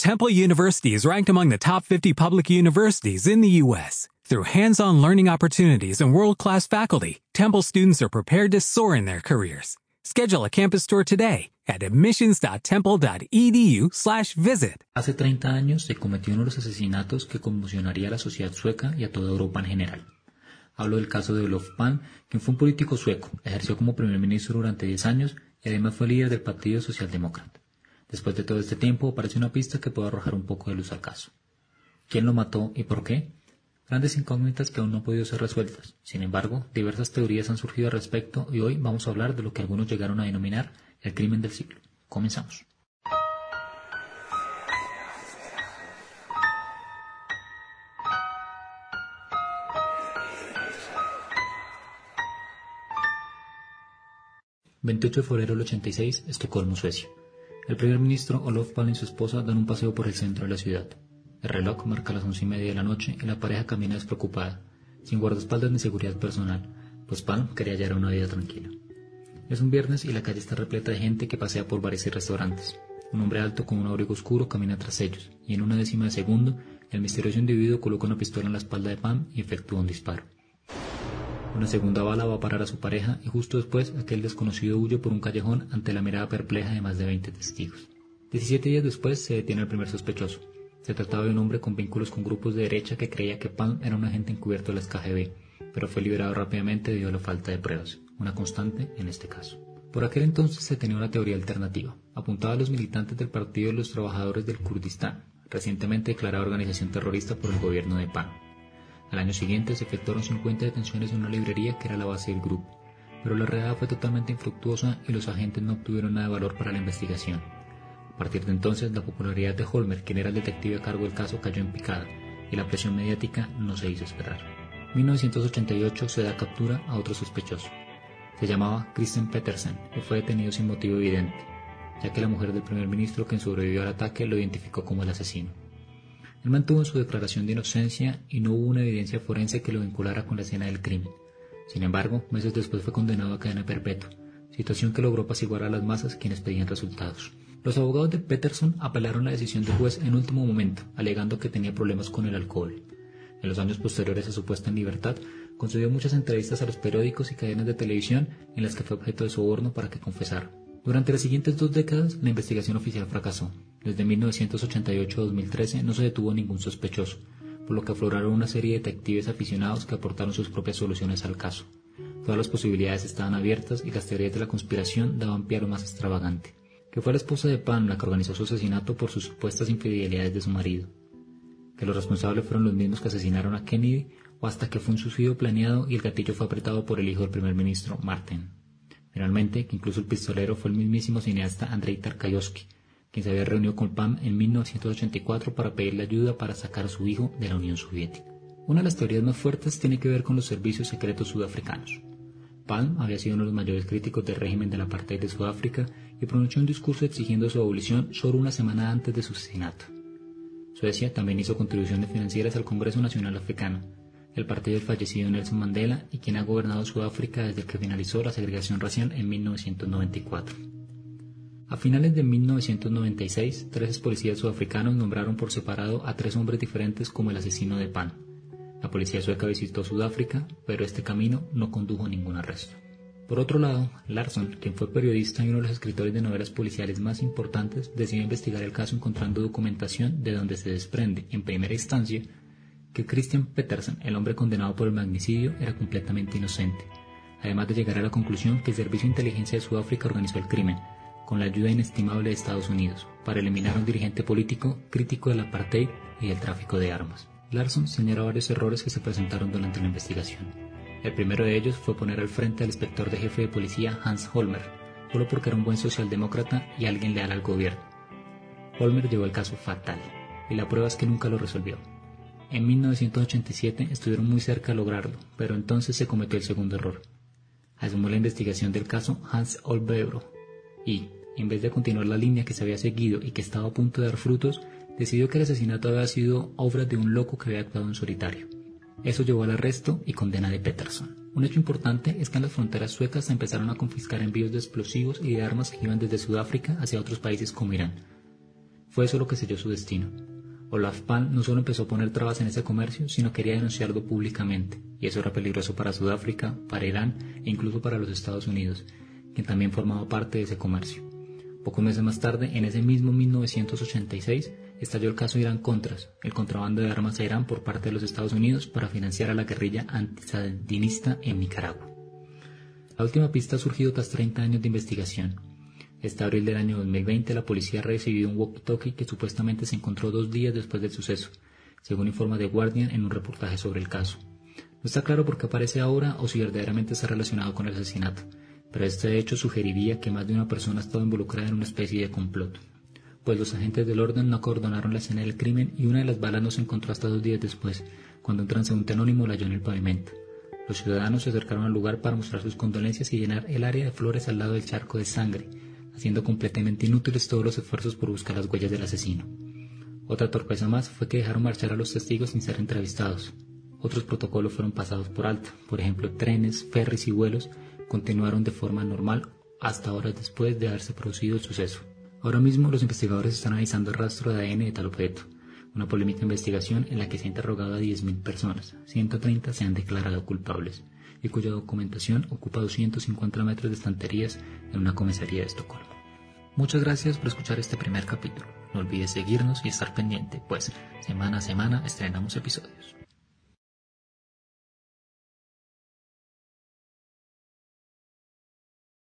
Temple University is ranked among the top 50 public universities in the U.S. Through hands-on learning opportunities and world-class faculty, Temple students are prepared to soar in their careers. Schedule a campus tour today at admissions.temple.edu/visit. Hace 30 años se cometió uno de los asesinatos que conmocionaría a la sociedad sueca y a toda Europa en general. Hablo del caso de Olof Palme, quien fue un político sueco, ejerció como primer ministro durante 10 años y además fue líder del Partido Socialdemócrata. Después de todo este tiempo, aparece una pista que puede arrojar un poco de luz al caso. ¿Quién lo mató y por qué? Grandes incógnitas que aún no han podido ser resueltas. Sin embargo, diversas teorías han surgido al respecto y hoy vamos a hablar de lo que algunos llegaron a denominar el crimen del siglo. Comenzamos. ...28 de febrero del 86, Estocolmo, Suecia. El primer ministro Olof Palme y su esposa dan un paseo por el centro de la ciudad. El reloj marca las once y media de la noche y la pareja camina despreocupada, sin guardaespaldas ni seguridad personal, pues Palm quería hallar una vida tranquila. Es un viernes y la calle está repleta de gente que pasea por bares y restaurantes. Un hombre alto con un abrigo oscuro camina tras ellos, y en una décima de segundo, el misterioso individuo coloca una pistola en la espalda de Pam y efectúa un disparo. Una segunda bala va a parar a su pareja y justo después aquel desconocido huye por un callejón ante la mirada perpleja de más de 20 testigos. 17 días después se detiene el primer sospechoso. Se trataba de un hombre con vínculos con grupos de derecha que creía que Palm era un agente encubierto de las KGB, pero fue liberado rápidamente debido a la falta de pruebas, una constante en este caso. Por aquel entonces se tenía una teoría alternativa. Apuntaba a los militantes del Partido de los Trabajadores del Kurdistán, recientemente declarada organización terrorista por el gobierno de PAN. Al año siguiente se efectuaron 50 detenciones en una librería que era la base del grupo, pero la redada fue totalmente infructuosa y los agentes no obtuvieron nada de valor para la investigación. A partir de entonces, la popularidad de Holmer, quien era el detective a cargo del caso, cayó en picada y la presión mediática no se hizo esperar. En 1988 se da captura a otro sospechoso. Se llamaba Christian Petersen y fue detenido sin motivo evidente, ya que la mujer del primer ministro quien sobrevivió al ataque lo identificó como el asesino. Él mantuvo su declaración de inocencia y no hubo una evidencia forense que lo vinculara con la escena del crimen. Sin embargo, meses después fue condenado a cadena perpetua, situación que logró apaciguar a las masas quienes pedían resultados. Los abogados de Peterson apelaron la decisión del juez en último momento, alegando que tenía problemas con el alcohol. En los años posteriores a su puesta en libertad, concedió muchas entrevistas a los periódicos y cadenas de televisión en las que fue objeto de soborno para que confesara. Durante las siguientes dos décadas, la investigación oficial fracasó. Desde 1988 a 2013 no se detuvo ningún sospechoso, por lo que afloraron una serie de detectives aficionados que aportaron sus propias soluciones al caso. Todas las posibilidades estaban abiertas y las teorías de la conspiración daban pie a lo más extravagante, que fue la esposa de Pan la que organizó su asesinato por sus supuestas infidelidades de su marido, que los responsables fueron los mismos que asesinaron a Kennedy o hasta que fue un suicidio planeado y el gatillo fue apretado por el hijo del primer ministro, Martin. Finalmente, que incluso el pistolero fue el mismísimo cineasta Andrei Tarkovsky, quien se había reunido con Pam en 1984 para pedirle ayuda para sacar a su hijo de la Unión Soviética. Una de las teorías más fuertes tiene que ver con los servicios secretos sudafricanos. Palm había sido uno de los mayores críticos del régimen de la apartheid de Sudáfrica y pronunció un discurso exigiendo su abolición solo una semana antes de su asesinato. Suecia también hizo contribuciones financieras al Congreso Nacional Africano, el partido del fallecido Nelson Mandela y quien ha gobernado Sudáfrica desde que finalizó la segregación racial en 1994. A finales de 1996, tres policías sudafricanos nombraron por separado a tres hombres diferentes como el asesino de Pan. La policía sueca visitó Sudáfrica, pero este camino no condujo a ningún arresto. Por otro lado, Larson, quien fue periodista y uno de los escritores de novelas policiales más importantes, decidió investigar el caso encontrando documentación de donde se desprende, en primera instancia, que Christian Petersen, el hombre condenado por el magnicidio, era completamente inocente, además de llegar a la conclusión que el Servicio de Inteligencia de Sudáfrica organizó el crimen, con la ayuda inestimable de Estados Unidos, para eliminar a un dirigente político crítico del apartheid y del tráfico de armas. Larson señaló varios errores que se presentaron durante la investigación. El primero de ellos fue poner al frente al inspector de jefe de policía Hans Holmer, solo porque era un buen socialdemócrata y alguien leal al gobierno. Holmer llevó el caso fatal, y la prueba es que nunca lo resolvió. En 1987 estuvieron muy cerca de lograrlo, pero entonces se cometió el segundo error. Asumió la investigación del caso Hans Olbebro y, en vez de continuar la línea que se había seguido y que estaba a punto de dar frutos, decidió que el asesinato había sido obra de un loco que había actuado en solitario. Eso llevó al arresto y condena de Peterson. Un hecho importante es que en las fronteras suecas se empezaron a confiscar envíos de explosivos y de armas que iban desde Sudáfrica hacia otros países como Irán. Fue eso lo que selló su destino. Olaf Palm no solo empezó a poner trabas en ese comercio, sino quería denunciarlo públicamente, y eso era peligroso para Sudáfrica, para Irán e incluso para los Estados Unidos, quien también formaba parte de ese comercio. Pocos meses más tarde, en ese mismo 1986, estalló el caso Irán-Contras, el contrabando de armas a Irán por parte de los Estados Unidos para financiar a la guerrilla antisandinista en Nicaragua. La última pista ha surgido tras 30 años de investigación, este abril del año 2020 la policía ha recibido un walkie-talkie que supuestamente se encontró dos días después del suceso, según informa The Guardian en un reportaje sobre el caso. No está claro por qué aparece ahora o si verdaderamente está relacionado con el asesinato, pero este hecho sugeriría que más de una persona ha estado involucrada en una especie de complot, pues los agentes del orden no acordonaron la escena del crimen y una de las balas no se encontró hasta dos días después, cuando un transeúnte anónimo la halló en el pavimento. Los ciudadanos se acercaron al lugar para mostrar sus condolencias y llenar el área de flores al lado del charco de sangre, haciendo completamente inútiles todos los esfuerzos por buscar las huellas del asesino. Otra torpeza más fue que dejaron marchar a los testigos sin ser entrevistados. Otros protocolos fueron pasados por alto, por ejemplo, trenes, ferries y vuelos continuaron de forma normal hasta horas después de haberse producido el suceso. Ahora mismo los investigadores están analizando el rastro de ADN de tal objeto, una polémica investigación en la que se ha interrogado a 10.000 personas, 130 se han declarado culpables y cuya documentación ocupa 250 metros de estanterías en una comisaría de Estocolmo. Muchas gracias por escuchar este primer capítulo. No olvides seguirnos y estar pendiente, pues semana a semana estrenamos episodios.